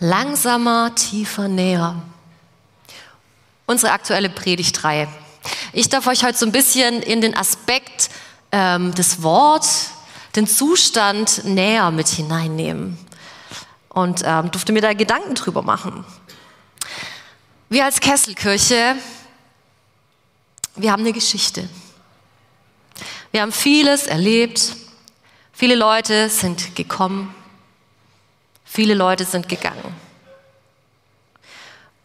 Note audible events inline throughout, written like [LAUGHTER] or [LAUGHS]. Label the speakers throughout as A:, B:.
A: Langsamer, tiefer, näher. Unsere aktuelle Predigtreihe. Ich darf euch heute so ein bisschen in den Aspekt ähm, des Wortes, den Zustand näher mit hineinnehmen und ähm, durfte mir da Gedanken drüber machen. Wir als Kesselkirche, wir haben eine Geschichte. Wir haben vieles erlebt. Viele Leute sind gekommen. Viele Leute sind gegangen.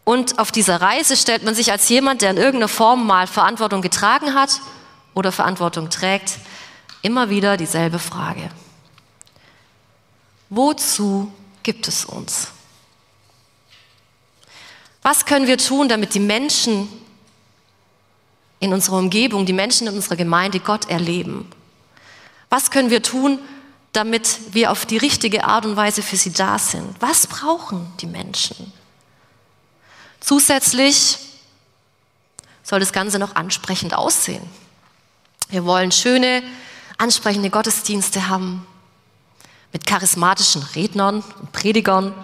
A: Und auf dieser Reise stellt man sich als jemand, der in irgendeiner Form mal Verantwortung getragen hat oder Verantwortung trägt, immer wieder dieselbe Frage. Wozu gibt es uns? Was können wir tun, damit die Menschen in unserer Umgebung, die Menschen in unserer Gemeinde Gott erleben? Was können wir tun, damit wir auf die richtige Art und Weise für sie da sind? Was brauchen die Menschen? Zusätzlich soll das Ganze noch ansprechend aussehen. Wir wollen schöne, ansprechende Gottesdienste haben mit charismatischen Rednern und Predigern,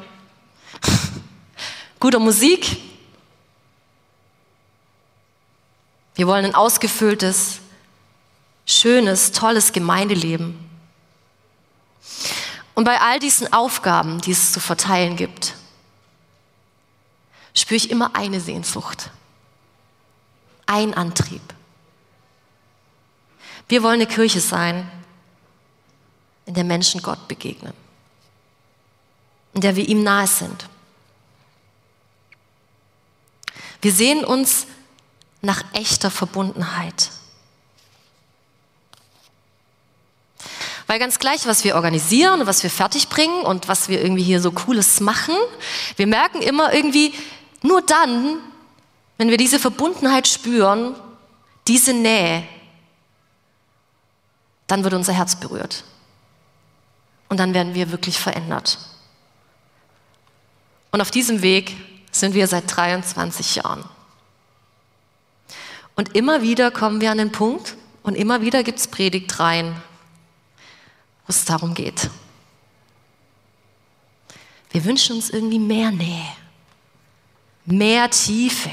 A: [LAUGHS] guter Musik. Wir wollen ein ausgefülltes, schönes, tolles Gemeindeleben. Und bei all diesen Aufgaben, die es zu verteilen gibt, spüre ich immer eine Sehnsucht, ein Antrieb. Wir wollen eine Kirche sein, in der Menschen Gott begegnen, in der wir ihm nahe sind. Wir sehen uns nach echter Verbundenheit. Weil ganz gleich, was wir organisieren und was wir fertigbringen und was wir irgendwie hier so Cooles machen, wir merken immer irgendwie, nur dann, wenn wir diese Verbundenheit spüren, diese Nähe, dann wird unser Herz berührt. Und dann werden wir wirklich verändert. Und auf diesem Weg sind wir seit 23 Jahren. Und immer wieder kommen wir an den Punkt und immer wieder gibt es Predigtreihen, wo es darum geht. Wir wünschen uns irgendwie mehr Nähe, mehr Tiefe.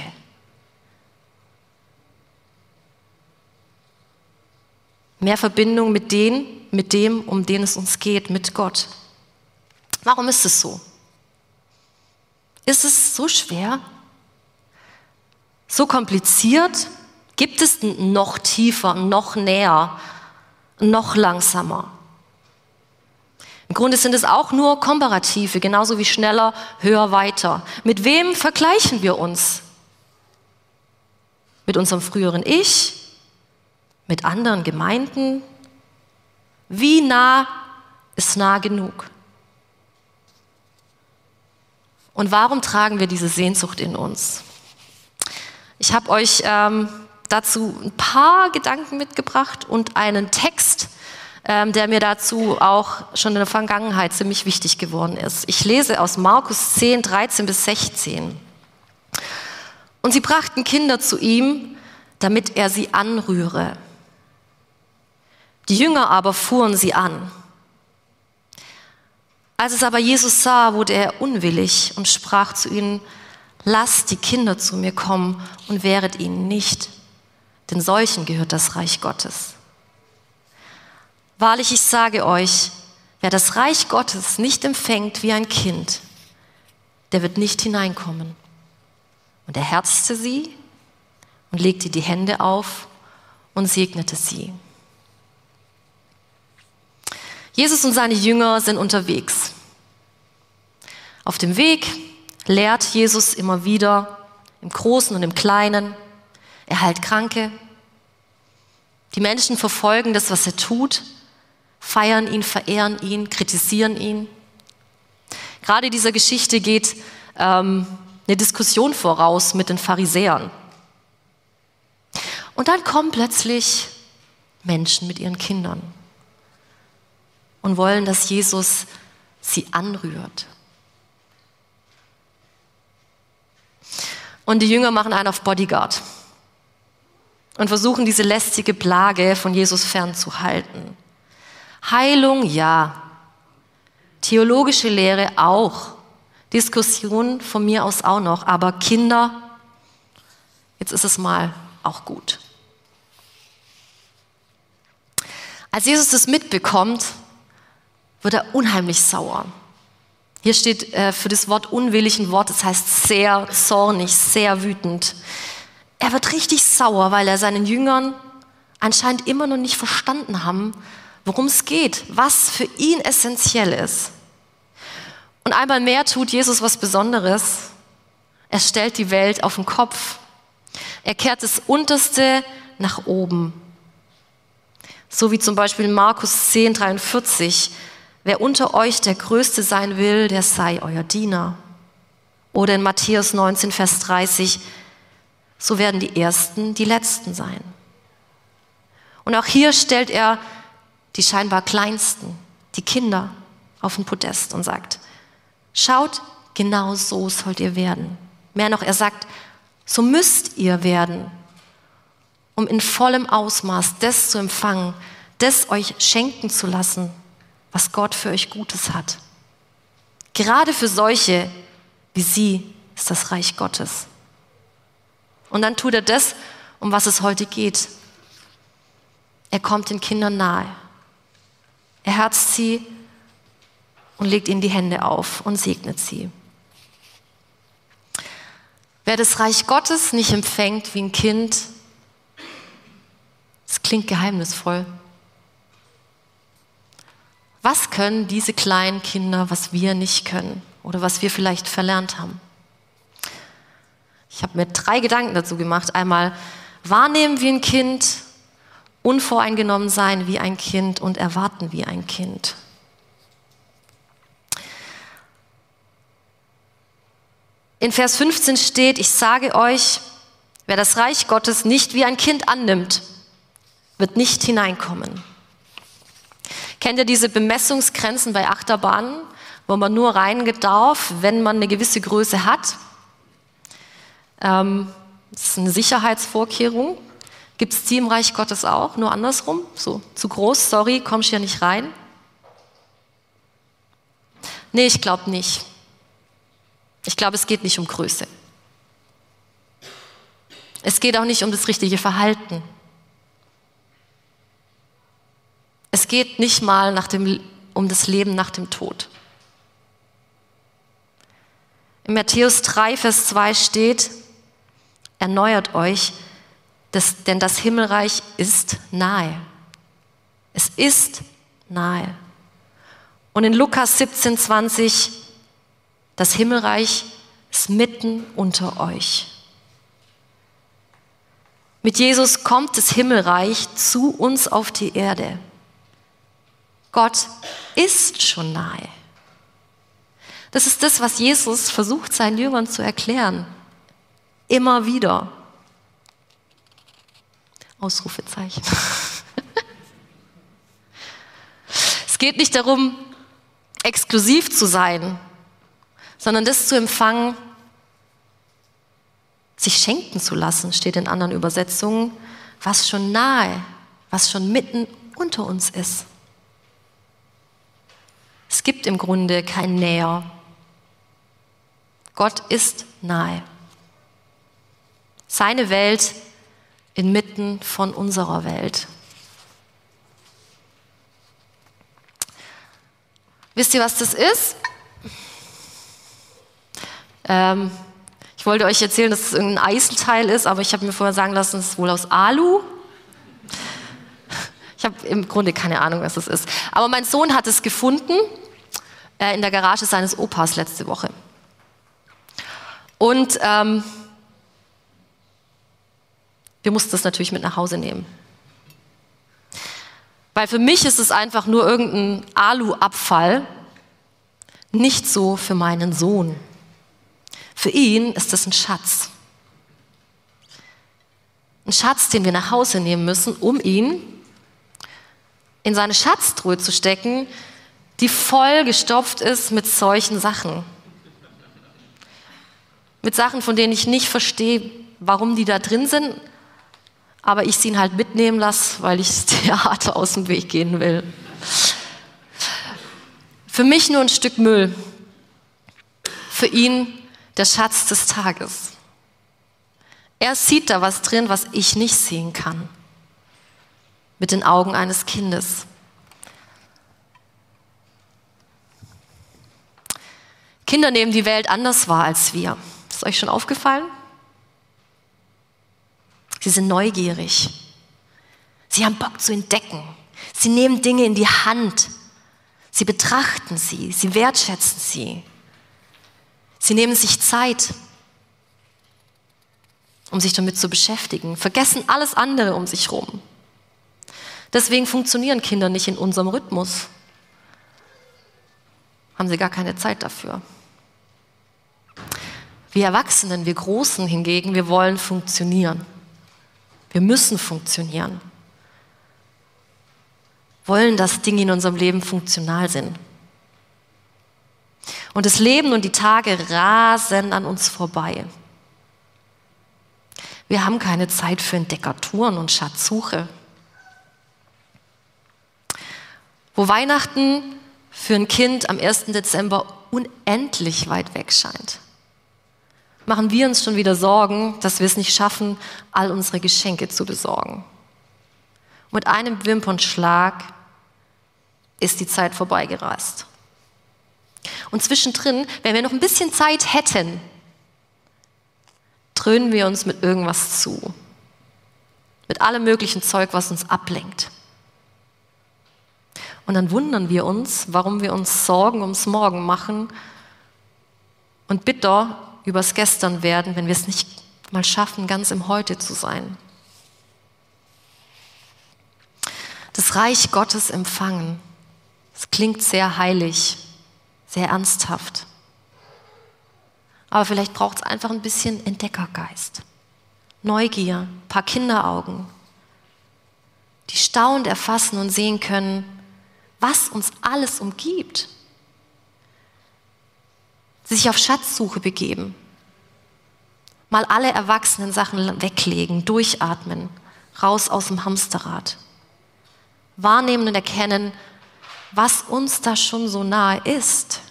A: Mehr Verbindung mit denen, mit dem, um den es uns geht, mit Gott. Warum ist es so? Ist es so schwer? So kompliziert? Gibt es noch tiefer, noch näher, noch langsamer? Im Grunde sind es auch nur Komparative, genauso wie schneller, höher, weiter. Mit wem vergleichen wir uns? Mit unserem früheren Ich? Mit anderen Gemeinden? Wie nah ist nah genug? Und warum tragen wir diese Sehnsucht in uns? Ich habe euch ähm, dazu ein paar Gedanken mitgebracht und einen Text, ähm, der mir dazu auch schon in der Vergangenheit ziemlich wichtig geworden ist. Ich lese aus Markus 10, 13 bis 16. Und sie brachten Kinder zu ihm, damit er sie anrühre. Die Jünger aber fuhren sie an. Als es aber Jesus sah, wurde er unwillig und sprach zu ihnen, lasst die Kinder zu mir kommen und wehret ihnen nicht, denn solchen gehört das Reich Gottes. Wahrlich, ich sage euch, wer das Reich Gottes nicht empfängt wie ein Kind, der wird nicht hineinkommen. Und er herzte sie und legte die Hände auf und segnete sie. Jesus und seine Jünger sind unterwegs. Auf dem Weg lehrt Jesus immer wieder im Großen und im Kleinen. Er heilt Kranke. Die Menschen verfolgen das, was er tut, feiern ihn, verehren ihn, kritisieren ihn. Gerade dieser Geschichte geht ähm, eine Diskussion voraus mit den Pharisäern. Und dann kommen plötzlich Menschen mit ihren Kindern und wollen, dass Jesus sie anrührt. Und die Jünger machen einen auf Bodyguard und versuchen diese lästige Plage von Jesus fernzuhalten. Heilung ja, theologische Lehre auch, Diskussion von mir aus auch noch, aber Kinder, jetzt ist es mal auch gut. Als Jesus das mitbekommt, wird er unheimlich sauer. Hier steht äh, für das Wort unwillig ein Wort, das heißt sehr zornig, sehr wütend. Er wird richtig sauer, weil er seinen Jüngern anscheinend immer noch nicht verstanden haben, worum es geht, was für ihn essentiell ist. Und einmal mehr tut Jesus was Besonderes. Er stellt die Welt auf den Kopf. Er kehrt das Unterste nach oben. So wie zum Beispiel in Markus 10, 43. Wer unter euch der Größte sein will, der sei euer Diener. Oder in Matthäus 19, Vers 30. So werden die Ersten die Letzten sein. Und auch hier stellt er die scheinbar Kleinsten, die Kinder, auf den Podest und sagt, Schaut, genau so sollt ihr werden. Mehr noch, er sagt, so müsst ihr werden, um in vollem Ausmaß das zu empfangen, das euch schenken zu lassen, was Gott für euch Gutes hat. Gerade für solche wie sie ist das Reich Gottes. Und dann tut er das, um was es heute geht. Er kommt den Kindern nahe. Er herzt sie und legt ihnen die Hände auf und segnet sie. Wer das Reich Gottes nicht empfängt wie ein Kind, das klingt geheimnisvoll. Was können diese kleinen Kinder, was wir nicht können oder was wir vielleicht verlernt haben? Ich habe mir drei Gedanken dazu gemacht. Einmal wahrnehmen wie ein Kind, unvoreingenommen sein wie ein Kind und erwarten wie ein Kind. In Vers 15 steht, ich sage euch, wer das Reich Gottes nicht wie ein Kind annimmt, wird nicht hineinkommen. Kennt ihr diese Bemessungsgrenzen bei Achterbahnen, wo man nur reingehen darf, wenn man eine gewisse Größe hat? Ähm, das ist eine Sicherheitsvorkehrung. Gibt es die im Reich Gottes auch, nur andersrum? So, zu groß, sorry, kommst hier nicht rein? Nee, ich glaube nicht. Ich glaube, es geht nicht um Größe. Es geht auch nicht um das richtige Verhalten. Es geht nicht mal nach dem, um das Leben nach dem Tod. In Matthäus 3, Vers 2 steht, erneuert euch, das, denn das Himmelreich ist nahe. Es ist nahe. Und in Lukas 17, 20, das Himmelreich ist mitten unter euch. Mit Jesus kommt das Himmelreich zu uns auf die Erde. Gott ist schon nahe. Das ist das, was Jesus versucht, seinen Jüngern zu erklären. Immer wieder. Ausrufezeichen. [LAUGHS] es geht nicht darum, exklusiv zu sein, sondern das zu empfangen, sich schenken zu lassen, steht in anderen Übersetzungen, was schon nahe, was schon mitten unter uns ist. Es gibt im Grunde kein Näher. Gott ist nahe. Seine Welt inmitten von unserer Welt. Wisst ihr, was das ist? Ähm, ich wollte euch erzählen, dass es irgendein Eisenteil ist, aber ich habe mir vorher sagen lassen, es ist wohl aus Alu. Ich habe im Grunde keine Ahnung, was es ist. Aber mein Sohn hat es gefunden äh, in der Garage seines Opas letzte Woche. Und ähm, wir mussten es natürlich mit nach Hause nehmen. Weil für mich ist es einfach nur irgendein Alu-Abfall, nicht so für meinen Sohn. Für ihn ist es ein Schatz. Ein Schatz, den wir nach Hause nehmen müssen, um ihn in seine Schatztruhe zu stecken, die voll gestopft ist mit solchen Sachen. Mit Sachen, von denen ich nicht verstehe, warum die da drin sind, aber ich sie ihn halt mitnehmen lasse, weil ich [LAUGHS] das Theater aus dem Weg gehen will. Für mich nur ein Stück Müll, für ihn der Schatz des Tages. Er sieht da was drin, was ich nicht sehen kann. Mit den Augen eines Kindes. Kinder nehmen die Welt anders wahr als wir. Ist euch schon aufgefallen? Sie sind neugierig. Sie haben Bock zu entdecken. Sie nehmen Dinge in die Hand. Sie betrachten sie. Sie wertschätzen sie. Sie nehmen sich Zeit, um sich damit zu beschäftigen, vergessen alles andere um sich herum. Deswegen funktionieren Kinder nicht in unserem Rhythmus. Haben sie gar keine Zeit dafür. Wir Erwachsenen, wir Großen hingegen, wir wollen funktionieren. Wir müssen funktionieren. Wollen, dass Dinge in unserem Leben funktional sind. Und das Leben und die Tage rasen an uns vorbei. Wir haben keine Zeit für Entdeckertouren und Schatzsuche. Wo Weihnachten für ein Kind am 1. Dezember unendlich weit weg scheint, machen wir uns schon wieder Sorgen, dass wir es nicht schaffen, all unsere Geschenke zu besorgen. Mit einem Wimpernschlag ist die Zeit vorbeigereist. Und zwischendrin, wenn wir noch ein bisschen Zeit hätten, dröhnen wir uns mit irgendwas zu. Mit allem möglichen Zeug, was uns ablenkt. Und dann wundern wir uns, warum wir uns Sorgen ums Morgen machen und bitter übers Gestern werden, wenn wir es nicht mal schaffen, ganz im Heute zu sein. Das Reich Gottes empfangen. Es klingt sehr heilig sehr ernsthaft. Aber vielleicht braucht es einfach ein bisschen Entdeckergeist, Neugier, ein paar Kinderaugen, die staunend erfassen und sehen können, was uns alles umgibt. Sich auf Schatzsuche begeben, mal alle erwachsenen Sachen weglegen, durchatmen, raus aus dem Hamsterrad. Wahrnehmen und erkennen, was uns da schon so nahe ist.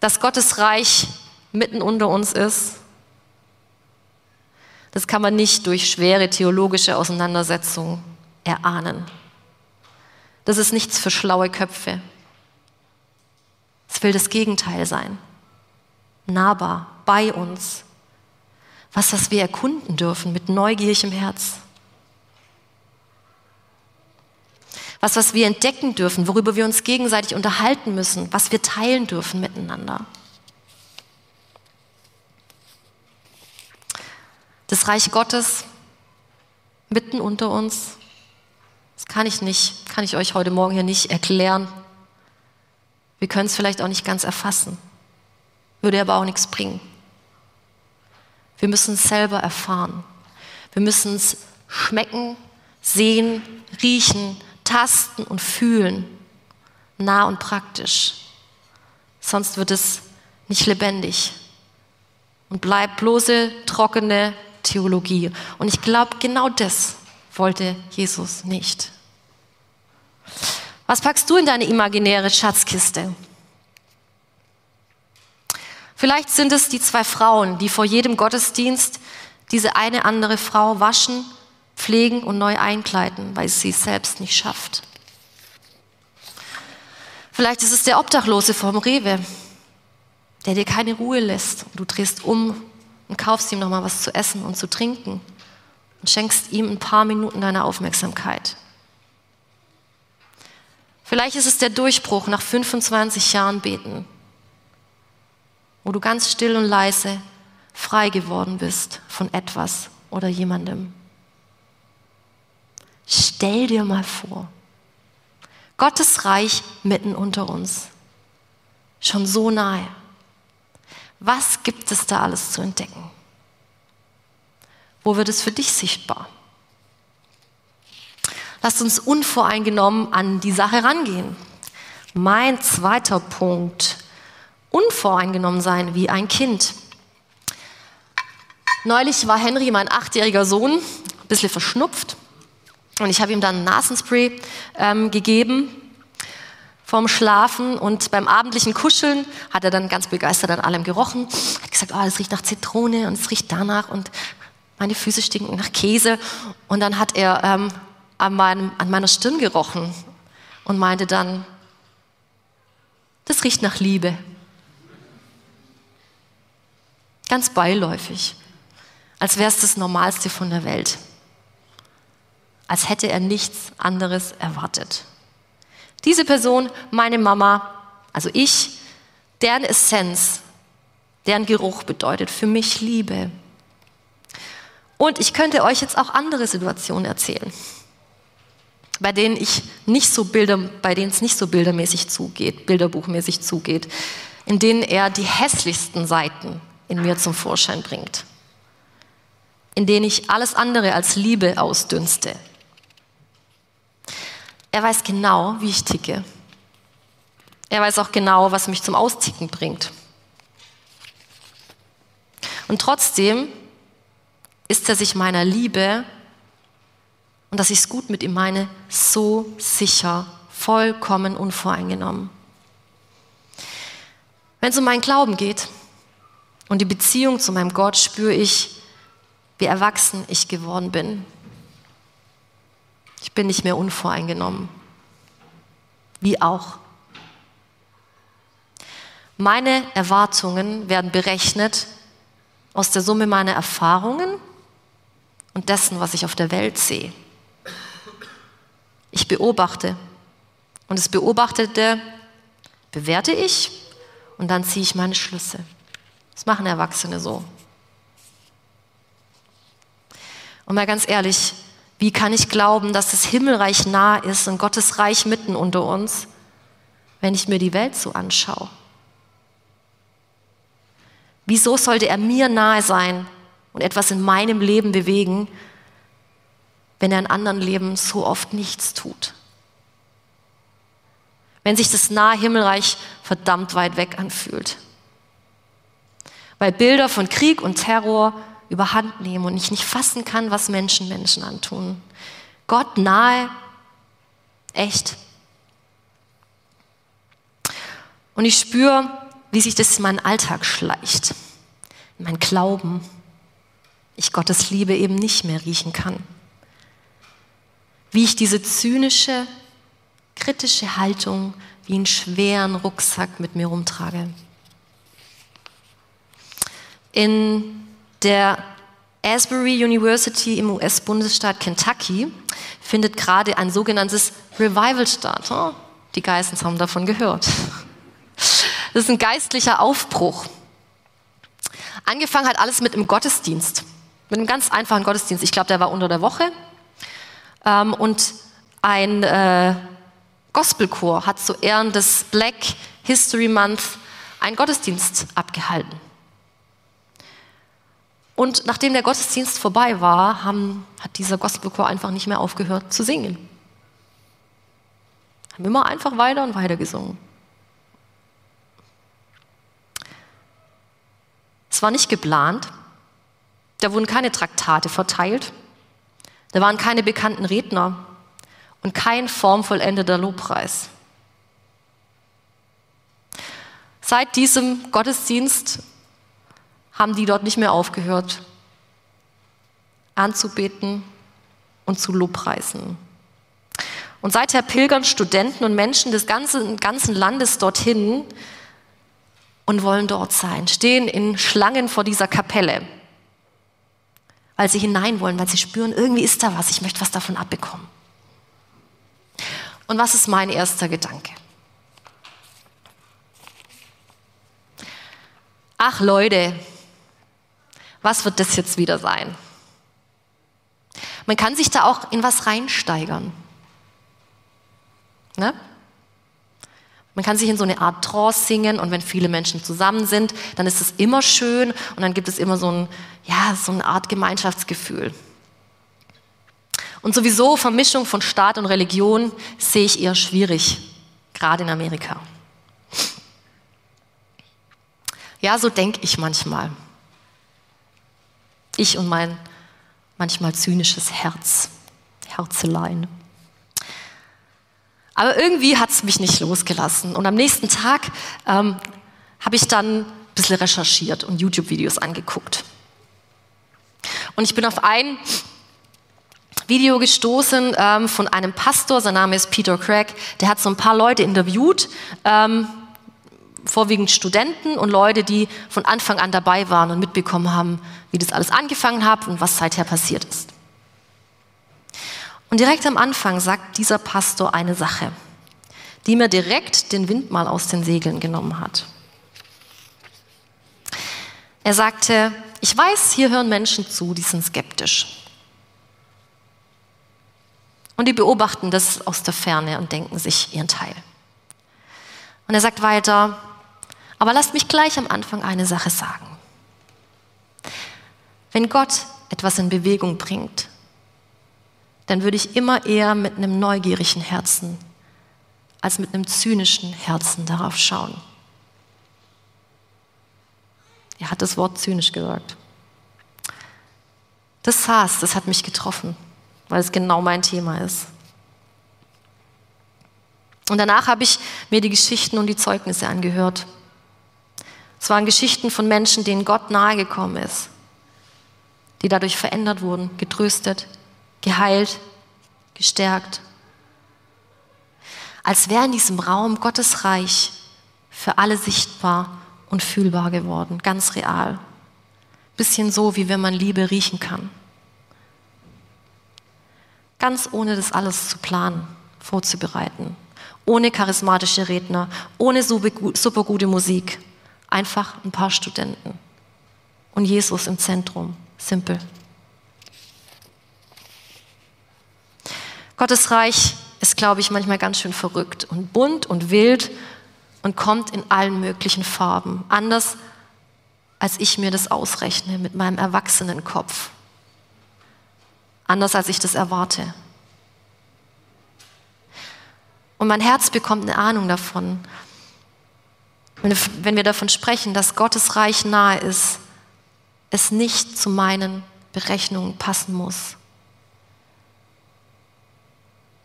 A: Dass Gottes Reich mitten unter uns ist, das kann man nicht durch schwere theologische Auseinandersetzungen erahnen. Das ist nichts für schlaue Köpfe. Es will das Gegenteil sein. Nahbar, bei uns. Was, was wir erkunden dürfen mit neugierigem Herz. was, was wir entdecken dürfen, worüber wir uns gegenseitig unterhalten müssen, was wir teilen dürfen miteinander. Das Reich Gottes mitten unter uns, das kann ich nicht, kann ich euch heute Morgen hier nicht erklären. Wir können es vielleicht auch nicht ganz erfassen, würde aber auch nichts bringen. Wir müssen es selber erfahren. Wir müssen es schmecken, sehen, riechen, tasten und fühlen, nah und praktisch. Sonst wird es nicht lebendig und bleibt bloße, trockene Theologie. Und ich glaube, genau das wollte Jesus nicht. Was packst du in deine imaginäre Schatzkiste? Vielleicht sind es die zwei Frauen, die vor jedem Gottesdienst diese eine andere Frau waschen pflegen und neu einkleiden, weil sie es selbst nicht schafft. Vielleicht ist es der Obdachlose vom Rewe, der dir keine Ruhe lässt. Du drehst um und kaufst ihm nochmal was zu essen und zu trinken und schenkst ihm ein paar Minuten deiner Aufmerksamkeit. Vielleicht ist es der Durchbruch nach 25 Jahren Beten, wo du ganz still und leise frei geworden bist von etwas oder jemandem. Stell dir mal vor, Gottes Reich mitten unter uns, schon so nahe. Was gibt es da alles zu entdecken? Wo wird es für dich sichtbar? Lasst uns unvoreingenommen an die Sache rangehen. Mein zweiter Punkt, unvoreingenommen sein wie ein Kind. Neulich war Henry, mein achtjähriger Sohn, ein bisschen verschnupft und ich habe ihm dann ein Nasenspray ähm, gegeben. vorm Schlafen und beim abendlichen Kuscheln hat er dann ganz begeistert an allem gerochen, hat gesagt, oh, es riecht nach Zitrone und es riecht danach und meine Füße stinken nach Käse. Und dann hat er ähm, an, meinem, an meiner Stirn gerochen und meinte dann, das riecht nach Liebe. Ganz beiläufig, als wäre es das Normalste von der Welt, als hätte er nichts anderes erwartet. Diese Person, meine Mama, also ich, deren Essenz, deren Geruch bedeutet für mich Liebe. Und ich könnte euch jetzt auch andere Situationen erzählen, bei denen ich nicht so Bilder, bei denen es nicht so bildermäßig zugeht, bilderbuchmäßig zugeht, in denen er die hässlichsten Seiten in mir zum Vorschein bringt, in denen ich alles andere als Liebe ausdünste. Er weiß genau, wie ich ticke. Er weiß auch genau, was mich zum Austicken bringt. Und trotzdem ist er sich meiner Liebe und dass ich es gut mit ihm meine, so sicher, vollkommen unvoreingenommen. Wenn es um meinen Glauben geht und die Beziehung zu meinem Gott, spüre ich, wie erwachsen ich geworden bin. Ich bin nicht mehr unvoreingenommen. Wie auch. Meine Erwartungen werden berechnet aus der Summe meiner Erfahrungen und dessen, was ich auf der Welt sehe. Ich beobachte und das Beobachtete bewerte ich und dann ziehe ich meine Schlüsse. Das machen Erwachsene so. Und mal ganz ehrlich, wie kann ich glauben, dass das Himmelreich nah ist und Gottes Reich mitten unter uns, wenn ich mir die Welt so anschaue? Wieso sollte er mir nahe sein und etwas in meinem Leben bewegen, wenn er in anderen Leben so oft nichts tut? Wenn sich das nahe Himmelreich verdammt weit weg anfühlt. Weil Bilder von Krieg und Terror überhand nehmen und ich nicht fassen kann, was Menschen Menschen antun. Gott nahe, echt. Und ich spüre, wie sich das in meinen Alltag schleicht, in mein Glauben, ich Gottes Liebe eben nicht mehr riechen kann. Wie ich diese zynische, kritische Haltung wie einen schweren Rucksack mit mir rumtrage. In der Asbury University im US-Bundesstaat Kentucky findet gerade ein sogenanntes Revival statt. Oh, die Geistens haben davon gehört. Das ist ein geistlicher Aufbruch. Angefangen hat alles mit einem Gottesdienst, mit einem ganz einfachen Gottesdienst. Ich glaube, der war unter der Woche. Ähm, und ein äh, Gospelchor hat zu Ehren des Black History Month einen Gottesdienst abgehalten. Und nachdem der Gottesdienst vorbei war, haben, hat dieser Gospelchor einfach nicht mehr aufgehört zu singen. Haben immer einfach weiter und weiter gesungen. Es war nicht geplant. Da wurden keine Traktate verteilt. Da waren keine bekannten Redner und kein formvollendeter Lobpreis. Seit diesem Gottesdienst haben die dort nicht mehr aufgehört, anzubeten und zu Lobpreisen. Und seither pilgern Studenten und Menschen des ganzen, ganzen Landes dorthin und wollen dort sein, stehen in Schlangen vor dieser Kapelle, weil sie hinein wollen, weil sie spüren, irgendwie ist da was, ich möchte was davon abbekommen. Und was ist mein erster Gedanke? Ach Leute, was wird das jetzt wieder sein? Man kann sich da auch in was reinsteigern. Ne? Man kann sich in so eine Art Trance singen und wenn viele Menschen zusammen sind, dann ist es immer schön und dann gibt es immer so, ein, ja, so eine Art Gemeinschaftsgefühl. Und sowieso Vermischung von Staat und Religion sehe ich eher schwierig, gerade in Amerika. Ja, so denke ich manchmal. Ich und mein manchmal zynisches Herz, Herzelein. Aber irgendwie hat es mich nicht losgelassen. Und am nächsten Tag ähm, habe ich dann ein bisschen recherchiert und YouTube-Videos angeguckt. Und ich bin auf ein Video gestoßen ähm, von einem Pastor, sein Name ist Peter Craig, der hat so ein paar Leute interviewt, ähm, vorwiegend Studenten und Leute, die von Anfang an dabei waren und mitbekommen haben, wie das alles angefangen hat und was seither passiert ist. Und direkt am Anfang sagt dieser Pastor eine Sache, die mir direkt den Wind mal aus den Segeln genommen hat. Er sagte, ich weiß, hier hören Menschen zu, die sind skeptisch. Und die beobachten das aus der Ferne und denken sich ihren Teil. Und er sagt weiter, aber lasst mich gleich am Anfang eine Sache sagen. Wenn Gott etwas in Bewegung bringt, dann würde ich immer eher mit einem neugierigen Herzen als mit einem zynischen Herzen darauf schauen. Er hat das Wort zynisch gesagt. Das saß, das hat mich getroffen, weil es genau mein Thema ist. Und danach habe ich mir die Geschichten und die Zeugnisse angehört. Es waren Geschichten von Menschen, denen Gott nahegekommen ist, die dadurch verändert wurden, getröstet, geheilt, gestärkt. Als wäre in diesem Raum Gottes Reich für alle sichtbar und fühlbar geworden, ganz real. Bisschen so, wie wenn man Liebe riechen kann. Ganz ohne das alles zu planen, vorzubereiten. Ohne charismatische Redner, ohne super gute Musik. Einfach ein paar Studenten. Und Jesus im Zentrum. Simpel. Gottes Reich ist, glaube ich, manchmal ganz schön verrückt und bunt und wild und kommt in allen möglichen Farben. Anders, als ich mir das ausrechne mit meinem erwachsenen Kopf. Anders, als ich das erwarte. Und mein Herz bekommt eine Ahnung davon, wenn wir davon sprechen, dass Gottes Reich nahe ist, es nicht zu meinen Berechnungen passen muss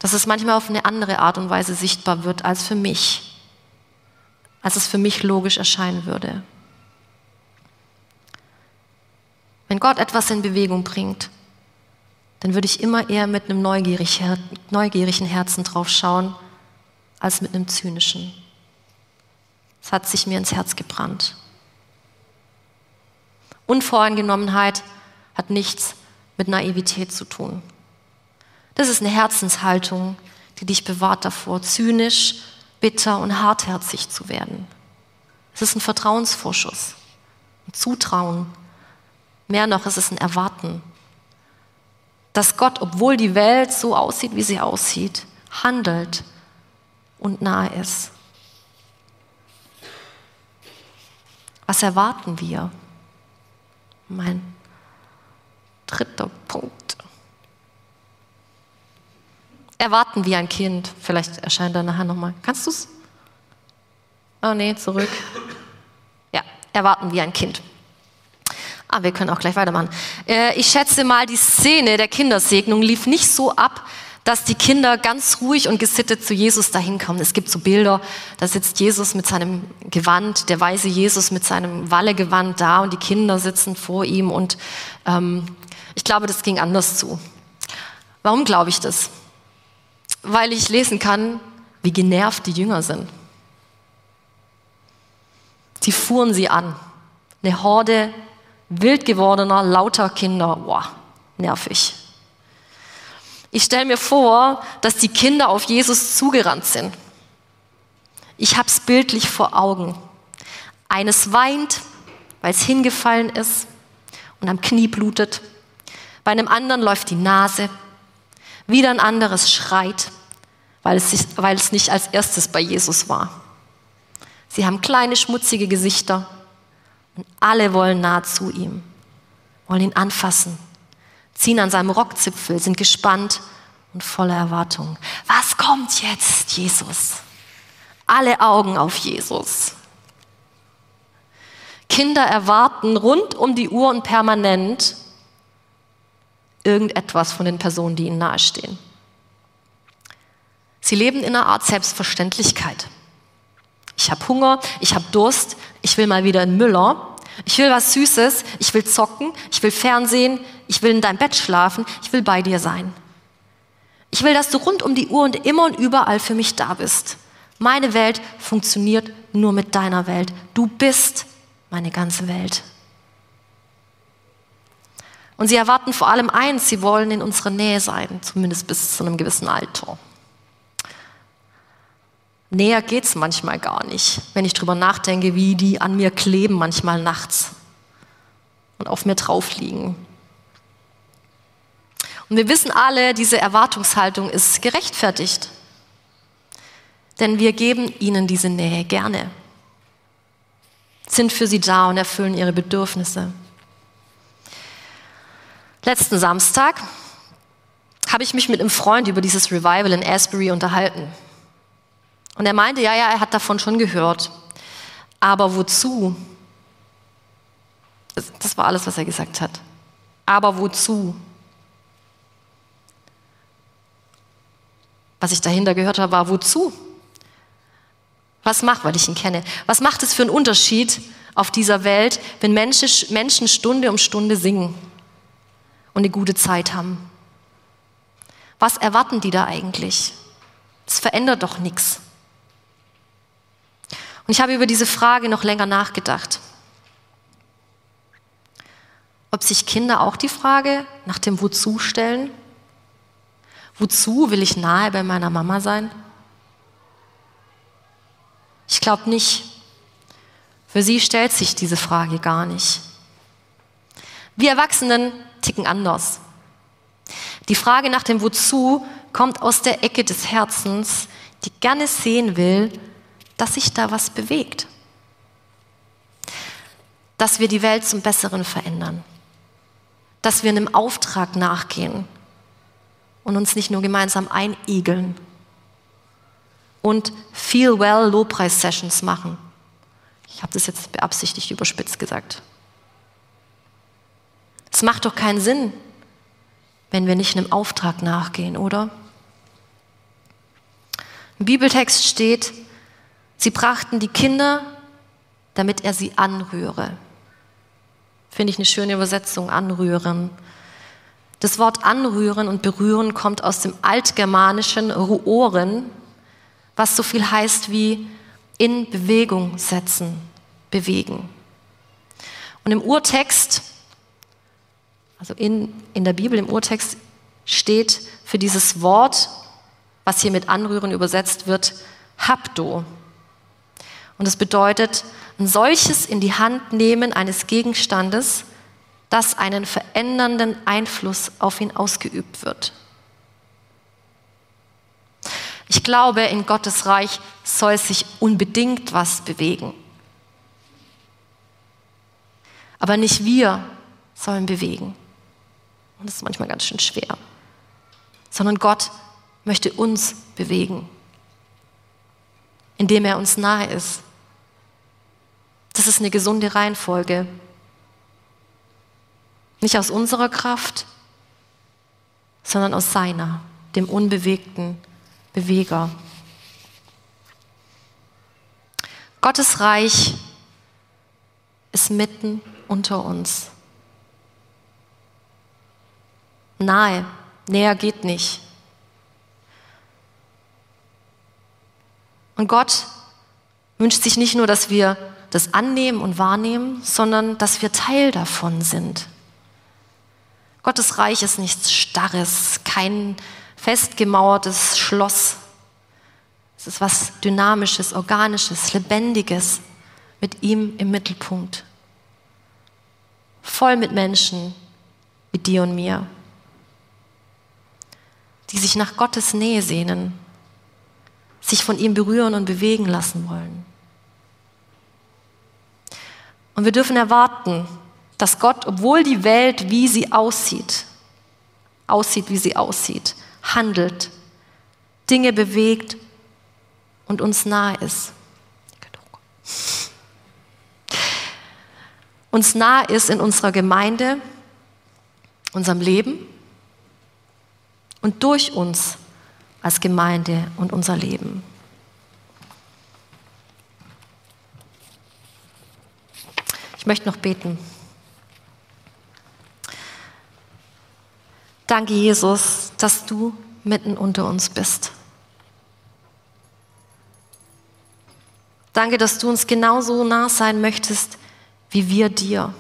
A: dass es manchmal auf eine andere Art und Weise sichtbar wird als für mich, als es für mich logisch erscheinen würde. Wenn Gott etwas in Bewegung bringt, dann würde ich immer eher mit einem neugierigen Herzen drauf schauen, als mit einem zynischen. Es hat sich mir ins Herz gebrannt. Unvoreingenommenheit hat nichts mit Naivität zu tun. Das ist eine Herzenshaltung, die dich bewahrt davor, zynisch, bitter und hartherzig zu werden. Es ist ein Vertrauensvorschuss, ein Zutrauen. Mehr noch, es ist ein Erwarten, dass Gott, obwohl die Welt so aussieht, wie sie aussieht, handelt und nahe ist. Was erwarten wir? Mein dritter Punkt erwarten wie ein Kind. Vielleicht erscheint er nachher nochmal. Kannst du es? Oh nee, zurück. Ja, erwarten wie ein Kind. Ah, wir können auch gleich weitermachen. Äh, ich schätze mal, die Szene der Kindersegnung lief nicht so ab, dass die Kinder ganz ruhig und gesittet zu Jesus dahin kommen. Es gibt so Bilder, da sitzt Jesus mit seinem Gewand, der weise Jesus mit seinem Wallegewand da und die Kinder sitzen vor ihm und ähm, ich glaube, das ging anders zu. Warum glaube ich das? Weil ich lesen kann, wie genervt die Jünger sind. Sie fuhren sie an. Eine Horde wild gewordener, lauter Kinder. Boah, nervig. Ich stelle mir vor, dass die Kinder auf Jesus zugerannt sind. Ich habe es bildlich vor Augen. Eines weint, weil es hingefallen ist und am Knie blutet. Bei einem anderen läuft die Nase. Wieder ein anderes schreit, weil es, weil es nicht als erstes bei Jesus war. Sie haben kleine, schmutzige Gesichter und alle wollen nah zu ihm, wollen ihn anfassen, ziehen an seinem Rockzipfel, sind gespannt und voller Erwartung. Was kommt jetzt, Jesus? Alle Augen auf Jesus. Kinder erwarten rund um die Uhr und permanent, irgendetwas von den Personen, die ihnen nahestehen. Sie leben in einer Art Selbstverständlichkeit. Ich habe Hunger, ich habe Durst, ich will mal wieder in Müller, ich will was Süßes, ich will zocken, ich will Fernsehen, ich will in deinem Bett schlafen, ich will bei dir sein. Ich will, dass du rund um die Uhr und immer und überall für mich da bist. Meine Welt funktioniert nur mit deiner Welt. Du bist meine ganze Welt. Und sie erwarten vor allem eins, sie wollen in unserer Nähe sein, zumindest bis zu einem gewissen Alter. Näher geht es manchmal gar nicht, wenn ich drüber nachdenke, wie die an mir kleben manchmal nachts und auf mir drauf liegen. Und wir wissen alle, diese Erwartungshaltung ist gerechtfertigt. Denn wir geben ihnen diese Nähe gerne, sind für sie da und erfüllen ihre Bedürfnisse. Letzten Samstag habe ich mich mit einem Freund über dieses Revival in Asbury unterhalten. Und er meinte, ja, ja, er hat davon schon gehört. Aber wozu? Das war alles, was er gesagt hat. Aber wozu? Was ich dahinter gehört habe, war wozu? Was macht, weil ich ihn kenne, was macht es für einen Unterschied auf dieser Welt, wenn Menschen Stunde um Stunde singen und eine gute Zeit haben? Was erwarten die da eigentlich? Das verändert doch nichts. Und ich habe über diese Frage noch länger nachgedacht. Ob sich Kinder auch die Frage nach dem Wozu stellen? Wozu will ich nahe bei meiner Mama sein? Ich glaube nicht. Für sie stellt sich diese Frage gar nicht. Wir Erwachsenen ticken anders. Die Frage nach dem Wozu kommt aus der Ecke des Herzens, die gerne sehen will, dass sich da was bewegt. Dass wir die Welt zum Besseren verändern. Dass wir einem Auftrag nachgehen und uns nicht nur gemeinsam einigeln und Feel Well Lobpreis-Sessions machen. Ich habe das jetzt beabsichtigt überspitzt gesagt. Es macht doch keinen Sinn, wenn wir nicht einem Auftrag nachgehen, oder? Im Bibeltext steht, Sie brachten die Kinder, damit er sie anrühre. Finde ich eine schöne Übersetzung, anrühren. Das Wort anrühren und berühren kommt aus dem altgermanischen ruoren, was so viel heißt wie in Bewegung setzen, bewegen. Und im Urtext, also in, in der Bibel, im Urtext steht für dieses Wort, was hier mit anrühren übersetzt wird, Habdo. Und es bedeutet ein solches in die Hand nehmen eines Gegenstandes, das einen verändernden Einfluss auf ihn ausgeübt wird. Ich glaube, in Gottes Reich soll sich unbedingt was bewegen. Aber nicht wir sollen bewegen. Und das ist manchmal ganz schön schwer. Sondern Gott möchte uns bewegen, indem er uns nahe ist das ist eine gesunde Reihenfolge. Nicht aus unserer Kraft, sondern aus seiner, dem unbewegten Beweger. Gottes Reich ist mitten unter uns. Nahe, näher geht nicht. Und Gott wünscht sich nicht nur, dass wir das annehmen und wahrnehmen, sondern dass wir Teil davon sind. Gottes Reich ist nichts Starres, kein festgemauertes Schloss. Es ist was Dynamisches, Organisches, Lebendiges mit ihm im Mittelpunkt. Voll mit Menschen wie dir und mir, die sich nach Gottes Nähe sehnen, sich von ihm berühren und bewegen lassen wollen. Und wir dürfen erwarten, dass Gott, obwohl die Welt, wie sie aussieht, aussieht, wie sie aussieht, handelt, Dinge bewegt und uns nahe ist. Uns nahe ist in unserer Gemeinde, unserem Leben und durch uns als Gemeinde und unser Leben. Ich möchte noch beten. Danke, Jesus, dass du mitten unter uns bist. Danke, dass du uns genauso nah sein möchtest wie wir dir.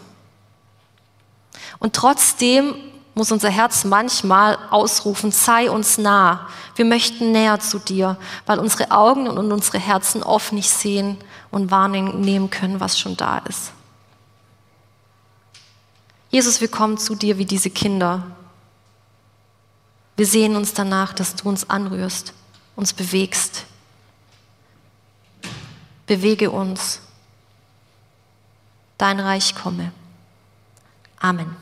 A: Und trotzdem muss unser Herz manchmal ausrufen, sei uns nah. Wir möchten näher zu dir, weil unsere Augen und unsere Herzen oft nicht sehen und wahrnehmen können, was schon da ist. Jesus, wir kommen zu dir wie diese Kinder. Wir sehen uns danach, dass du uns anrührst, uns bewegst. Bewege uns. Dein Reich komme. Amen.